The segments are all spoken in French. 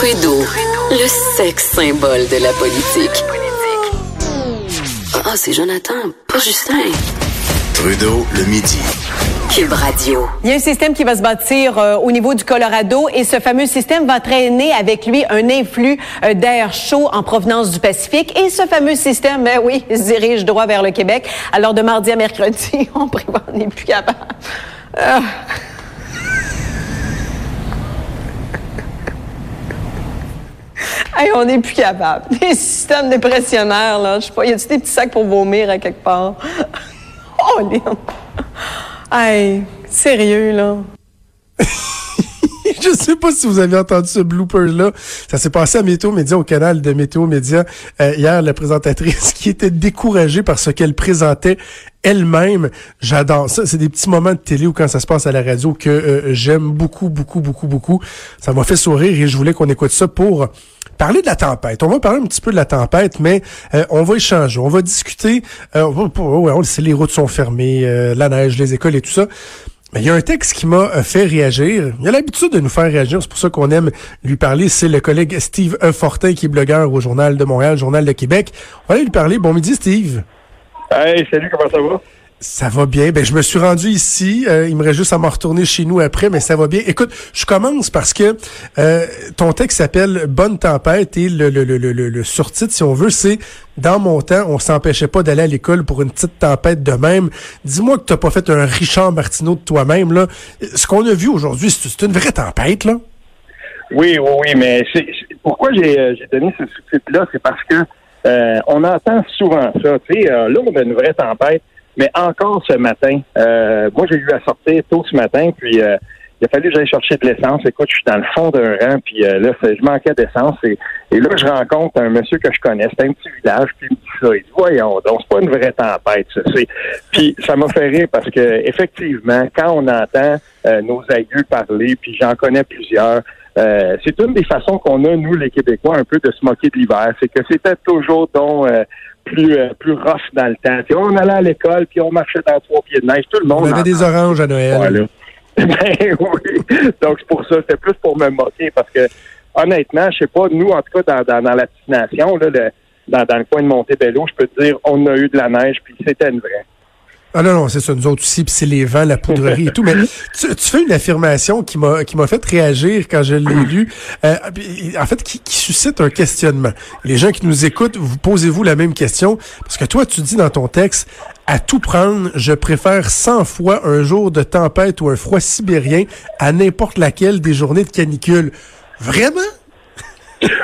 Trudeau, le sexe symbole de la politique. Ah, c'est Jonathan, pas Justin. Trudeau, le midi. Cube Radio. Il y a un système qui va se bâtir euh, au niveau du Colorado et ce fameux système va traîner avec lui un influx euh, d'air chaud en provenance du Pacifique. Et ce fameux système, ben oui, se dirige droit vers le Québec. Alors de mardi à mercredi, on prévoit, on n'est plus capable. Ah. Hey, on n'est plus capable. Des systèmes dépressionnaires, là. Je sais pas, y a-tu des petits sacs pour vomir à quelque part? oh, Lynn. Hey, sérieux, là. Je sais pas si vous avez entendu ce blooper-là. Ça s'est passé à Météo Média, au canal de Météo Média. Euh, hier, la présentatrice qui était découragée par ce qu'elle présentait elle-même. J'adore ça. C'est des petits moments de télé ou quand ça se passe à la radio que euh, j'aime beaucoup, beaucoup, beaucoup, beaucoup. Ça m'a fait sourire et je voulais qu'on écoute ça pour parler de la tempête. On va parler un petit peu de la tempête, mais euh, on va échanger, on va discuter. Euh, on, on sait, les routes sont fermées, la neige, les écoles et tout ça. Mais il y a un texte qui m'a fait réagir. Il a l'habitude de nous faire réagir, c'est pour ça qu'on aime lui parler. C'est le collègue Steve E. Fortin, qui est blogueur au Journal de Montréal, Journal de Québec. On va aller lui parler. Bon midi, Steve. Hey, salut, comment ça va? Ça va bien. Ben, je me suis rendu ici. Euh, il me reste juste à m'en retourner chez nous après, mais ça va bien. Écoute, je commence parce que euh, ton texte s'appelle Bonne tempête et le, le, le, le, le surtitre, si on veut, c'est Dans mon temps, on s'empêchait pas d'aller à l'école pour une petite tempête de même. Dis-moi que t'as pas fait un Richard Martineau de toi-même. là. Ce qu'on a vu aujourd'hui, c'est une vraie tempête, là. Oui, oui, oui, mais c'est, pourquoi j'ai, j'ai donné ce sous-titre-là, c'est parce que euh, on entend souvent ça. Tu sais, euh, là, on a une vraie tempête. Mais encore ce matin, euh, moi j'ai eu à sortir tôt ce matin, puis euh, il a fallu que j'aille chercher de l'essence. Écoute, je suis dans le fond d'un rang, puis euh, là, je manquais d'essence. Et, et, là, je rencontre un monsieur que je connais. C'était un petit village, puis il me dit ça. Il dit, voyons donc, c'est pas une vraie tempête, ça. Puis ça m'a fait rire parce que effectivement, quand on entend nos aïeux parler, puis j'en connais plusieurs, euh, c'est une des façons qu'on a, nous, les Québécois, un peu de se moquer de l'hiver. C'est que c'était toujours donc plus euh, plus rough dans le temps. on allait à l'école, puis on marchait dans trois pieds de neige. Tout le monde. On avait des oranges à Noël. ben oui. Donc c'est pour ça. C'était plus pour me moquer parce que honnêtement, je sais pas, nous, en tout cas, dans, dans, la destination, là, dans, dans le coin de Montebello, je peux te dire, on a eu de la neige, puis c'était une vraie. Ah non, non, c'est ça, nous autres aussi, puis c'est les vents, la poudrerie et tout. Mais tu, fais une affirmation qui m'a qui m'a fait réagir quand je l'ai lu, euh, en fait, qui, suscite un questionnement. Les gens qui nous écoutent, vous posez-vous la même question, parce que toi, tu dis dans ton texte, à tout prendre, je préfère 100 fois un jour de tempête ou un froid sibérien à n'importe laquelle des journées de canicule. Vraiment?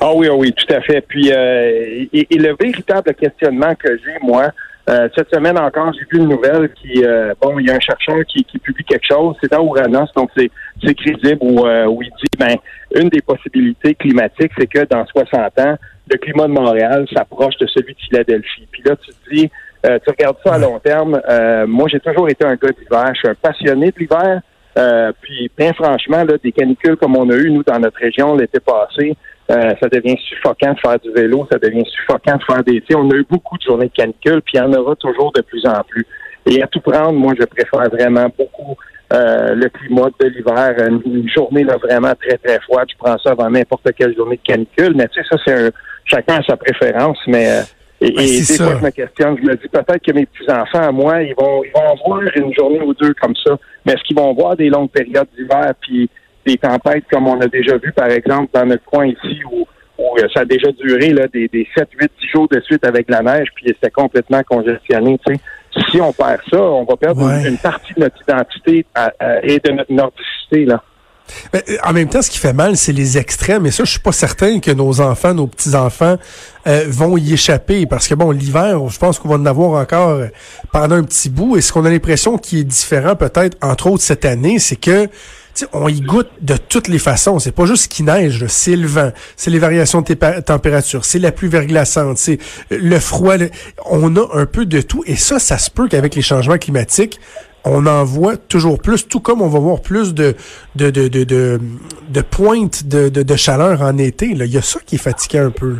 Ah oui, ah oui, tout à fait. Puis, euh, et le véritable questionnement que j'ai, moi, euh, cette semaine encore, j'ai vu une nouvelle qui, euh, bon, il y a un chercheur qui, qui publie quelque chose, c'est dans Ouranos, donc c'est, c'est crédible, où, euh, où il dit, ben, une des possibilités climatiques, c'est que dans 60 ans, le climat de Montréal s'approche de celui de Philadelphie. Puis là, tu te dis, tu regardes ça à long terme, moi, j'ai toujours été un gars d'hiver, je suis un passionné de l'hiver, puis bien franchement, là, des canicules comme on a eu, nous, dans notre région l'été passé, euh, ça devient suffocant de faire du vélo, ça devient suffocant de faire des... on a eu beaucoup de journées de canicule, puis il y en aura toujours de plus en plus. Et à tout prendre, moi, je préfère vraiment beaucoup euh, le climat de l'hiver. Une, journée là, vraiment très, très froide, je prends ça avant n'importe quelle journée de canicule. Mais tu sais, ça, c'est un... Chacun a sa préférence, mais... Euh, et, ben, des fois, je me questionne, je me dis peut-être que mes petits-enfants, à moi, ils vont, ils vont voir une journée ou deux comme ça, mais est-ce qu'ils vont voir des longues périodes d'hiver, puis des tempêtes comme on a déjà vu, par exemple, dans notre coin ici, où, euh, ça a déjà duré là, des, des 7, 8, 10 jours de suite avec la neige, puis c'était complètement congestionné. Si on perd ça, on va perdre une, partie de notre identité et de notre nordicité. Là. Mais, euh, en même temps, ce qui fait mal, c'est les extrêmes. Et ça, je suis pas certain que nos enfants, nos petits-enfants euh, vont y échapper. Parce que bon, l'hiver, je pense qu'on va en avoir encore pendant un petit bout. Et ce qu'on a l'impression qui est différent peut-être, entre autres cette année, c'est que on y goûte de toutes les façons. C'est pas juste qu'il neige, c'est le vent, c'est les variations de température, c'est la pluie verglaçante, c'est le froid. On a un peu de tout. Et ça, ça se peut qu'avec les changements climatiques, on en voit toujours plus, tout comme on va voir plus de de de de, de, pointes de, de, chaleur en été. Il y a ça qui est fatigué un peu.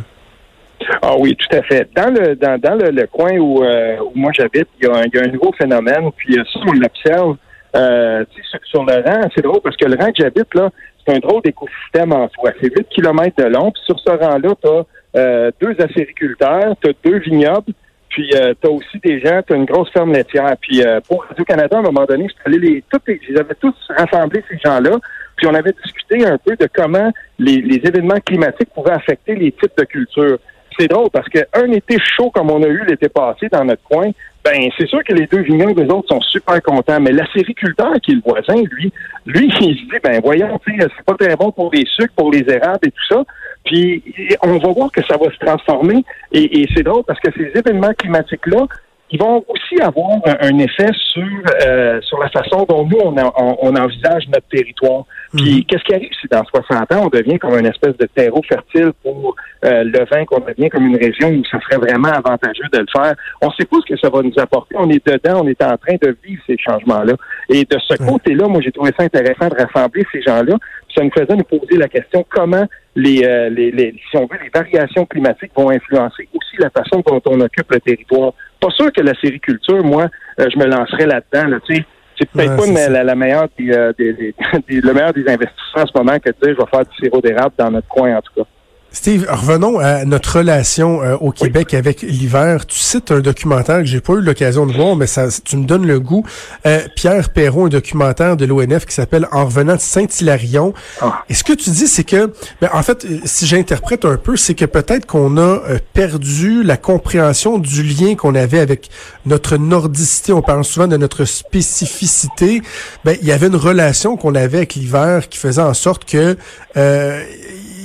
Ah oui, tout à fait. Dans le dans, dans le, coin où, euh, où moi j'habite, il y, a un, y a un nouveau phénomène, puis ça, on l'observe euh, sur le rang, c'est drôle parce que le rang que j'habite, là, c'est un drôle d'écosystème en soi. C'est 8 km de long. Puis sur ce rang-là, tu as deux acériculteurs, tu as deux vignobles, puis euh, tu as aussi des gens, tu as une grosse ferme laitière. Puis euh, pour Radio-Canada, à un moment donné, je allé les, tous les, ils avaient tous rassemblé ces gens-là. Puis on avait discuté un peu de comment les, les événements climatiques pouvaient affecter les types de cultures. C'est drôle parce qu'un été chaud comme on a eu l'été passé dans notre coin, ben c'est sûr que les deux vignobles, les autres, sont super contents. Mais la sériculteur, qui est le voisin, lui, lui, il se dit, ben voyons, c'est pas très bon pour les sucres, pour les érables et tout ça. Puis on va voir que ça va se transformer. Et, et c'est drôle parce que ces événements climatiques-là, ils vont avoir un, effet sur euh, sur la façon dont nous on, on, envisage notre territoire. Puis mhm. qu'est-ce qui arrive si dans 60 ans on devient comme une espèce de terreau fertile pour euh, le vin, qu'on devient comme une région où ça serait vraiment avantageux de le faire? On ne sait pas ce que ça va nous apporter. On est dedans, on est en train de vivre ces changements-là. Et de ce côté-là, moi j'ai trouvé ça intéressant de rassembler ces gens-là. Ça nous faisait nous poser la question comment les, euh, les, les, si on veut, les variations climatiques vont influencer aussi la façon dont on occupe le territoire? Pas sûr que la sériculture, moi, euh, je me lancerais là-dedans. Là, tu sais, c'est peut-être pas la, la, meilleure des, des, des, le meilleur des investissements en ce moment que tu sais, je vais faire du sirop d'érable dans notre coin en tout cas. Steve, revenons à notre relation euh, au Québec avec l'hiver. Tu cites un documentaire que j'ai pas eu l'occasion de voir, mais ça, tu me donnes le goût. Euh, Pierre Perron, un documentaire de l'ONF qui s'appelle En revenant de Saint-Hilarion. Ah. Et ce que tu dis, c'est que, ben, en fait, si j'interprète un peu, c'est que peut-être qu'on a euh, perdu la compréhension du lien qu'on avait avec notre nordicité. On parle souvent de notre spécificité. Ben, il y avait une relation qu'on avait avec l'hiver qui faisait en sorte que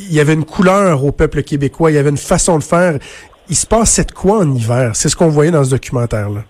il y avait une couleur au peuple québécois, il y avait une façon de faire. Il se passait de quoi en hiver? C'est ce qu'on voyait dans ce documentaire-là.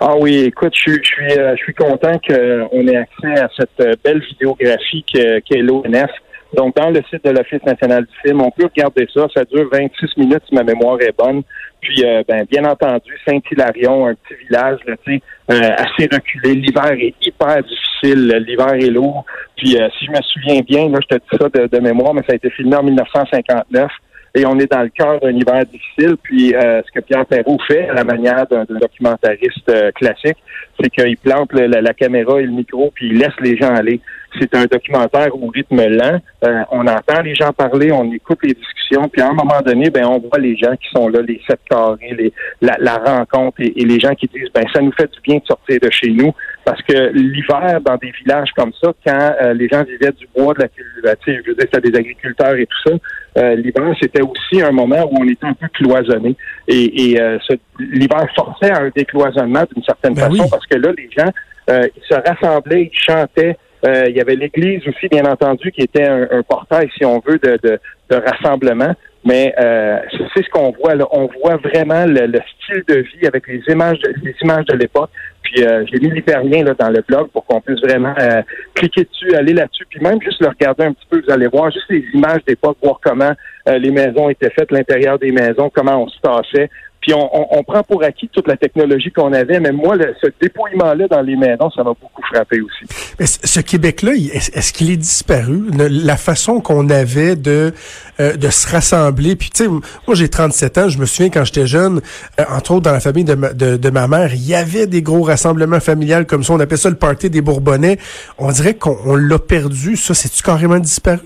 Ah oui, écoute, je, suis, euh, je suis content qu'on ait accès à cette euh, belle vidéographie qu'est l'ONF. Donc, dans le site de l'Office national du film, on peut regarder ça. Ça dure 26 minutes, si ma mémoire est bonne. Puis, euh, ben, bien entendu, Saint-Hilarion, un petit village, là, euh, assez reculé. L'hiver est hyper difficile. L'hiver est lourd. Puis, euh, si je me souviens bien, là, je te dis ça de, mémoire, mais ça a été filmé en 1959 et on est dans le cœur d'un hiver difficile. Puis euh, ce que Pierre Perrault fait, à la manière d'un documentariste classique, c'est qu'il plante la, caméra et le micro, puis il laisse les gens aller. C'est un documentaire au rythme lent. Euh, on entend les gens parler, on écoute les discussions, puis à un moment donné, ben on voit les gens qui sont là, les sept carrés, les, la, rencontre et, les gens qui disent ben ça nous fait du bien de sortir de chez nous. Parce que l'hiver dans des villages comme ça, quand euh, les gens vivaient du bois, de la, je veux dire, c'était des agriculteurs et tout ça, euh, l'hiver c'était aussi un moment où on était un peu cloisonné et, et l'hiver forçait à un décloisonnement d'une certaine ben façon parce que là les gens ils se rassemblaient, ils chantaient euh, il y avait l'Église aussi, bien entendu, qui était un, portail, si on veut, de, de, de rassemblement. Mais euh, c'est ce qu'on voit là. On voit vraiment le, style de vie avec les images, de, les images de l'époque. Puis euh, j'ai mis l'hyperlien là dans le blog pour qu'on puisse vraiment euh, cliquer dessus, aller là-dessus, puis même juste le regarder un petit peu. Vous allez voir juste les images d'époque, voir comment les maisons étaient faites, l'intérieur des maisons, comment on se tassait. Puis on, prend pour acquis toute la technologie qu'on avait, mais moi, ce dépouillement-là dans les maisons, ça m'a beaucoup frappé aussi. Mais ce Québec-là, est-ce qu'il est disparu? La façon qu'on avait de euh, de se rassembler. Puis tu sais, moi j'ai 37 ans, je me souviens quand j'étais jeune, euh, entre autres dans la famille de ma, de, ma mère, il y avait des gros rassemblements familiales comme ça, on appelait ça le party des Bourbonnais. On dirait qu'on l'a perdu, ça, c'est-tu carrément disparu?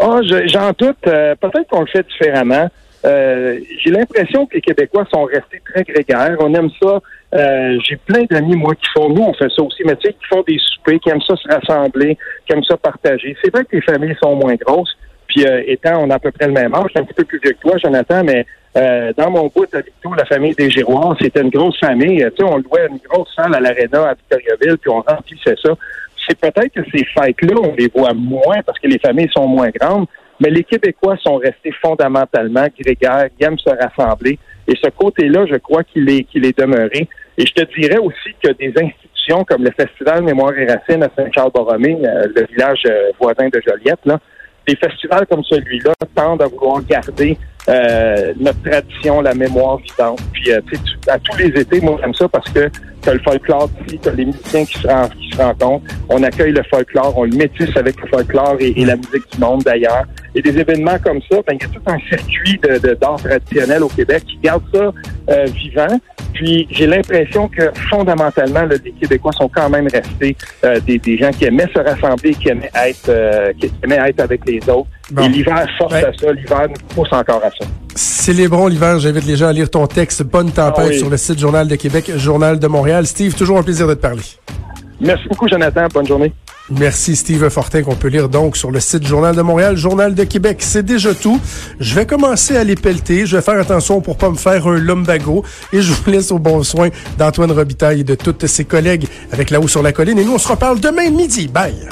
Ah, j'en doute. Euh, peut-être qu'on le fait différemment. Euh, j'ai l'impression que les Québécois sont restés très grégaires. On aime ça. Euh, j'ai plein d'amis, moi, qui font, nous, on fait ça aussi, mais tu sais, qui font des soupers, qui aiment ça se rassembler, qui aiment ça partager. C'est vrai que les familles sont moins grosses. Puis euh, étant, on a à peu près le même âge, je suis un petit peu plus vieux que toi, Jonathan, mais dans mon bout à Victo, la famille des Giroirs, c'était une grosse famille. Tu sais, on louait une grosse salle à l'Arena à Victoriaville, puis on remplissait ça. C'est peut-être que ces fêtes-là, on les voit moins parce que les familles sont moins grandes, mais les Québécois sont restés fondamentalement grégaires, ils aiment se rassembler. Et ce côté-là, je crois qu'il est, qu'il est demeuré. Et je te dirais aussi que des institutions comme le Festival Mémoire et Racines à Saint-Charles-Borromée, euh, le village euh, voisin de Joliette, là, des festivals comme celui-là tendent à vouloir garder euh, notre tradition, la mémoire vivante. Puis, euh, à tous les étés, moi, j'aime ça parce que tu as le folklore ici, tu as les musiciens qui se, qui se rencontrent. On accueille le folklore, on le métisse avec le folklore et, la musique du monde d'ailleurs. Et des événements comme ça, ben, il y a tout un circuit de, d'art traditionnel au Québec qui garde ça euh, vivant. Puis j'ai l'impression que fondamentalement, là, les Québécois sont quand même restés euh, des, des, gens qui aimaient se rassembler, qui aimaient être, euh, qui aimaient être avec les autres. Et l'hiver force à ça, l'hiver nous pousse encore à ça. Célébrons l'hiver. J'invite les gens à lire ton texte Bonne tempête ah sur le site Journal de Québec, Journal de Montréal. Steve, toujours un plaisir de te parler. Merci beaucoup, Jonathan. Bonne journée. Merci Steve Fortin qu'on peut lire donc sur le site Journal de Montréal, Journal de Québec. C'est déjà tout. Je vais commencer à les pelleter. Je vais faire attention pour pas me faire un lumbago et je vous laisse au bon soin d'Antoine Robitaille et de tous ses collègues avec La Haut sur la colline. Et nous, on se reparle demain midi. Bye!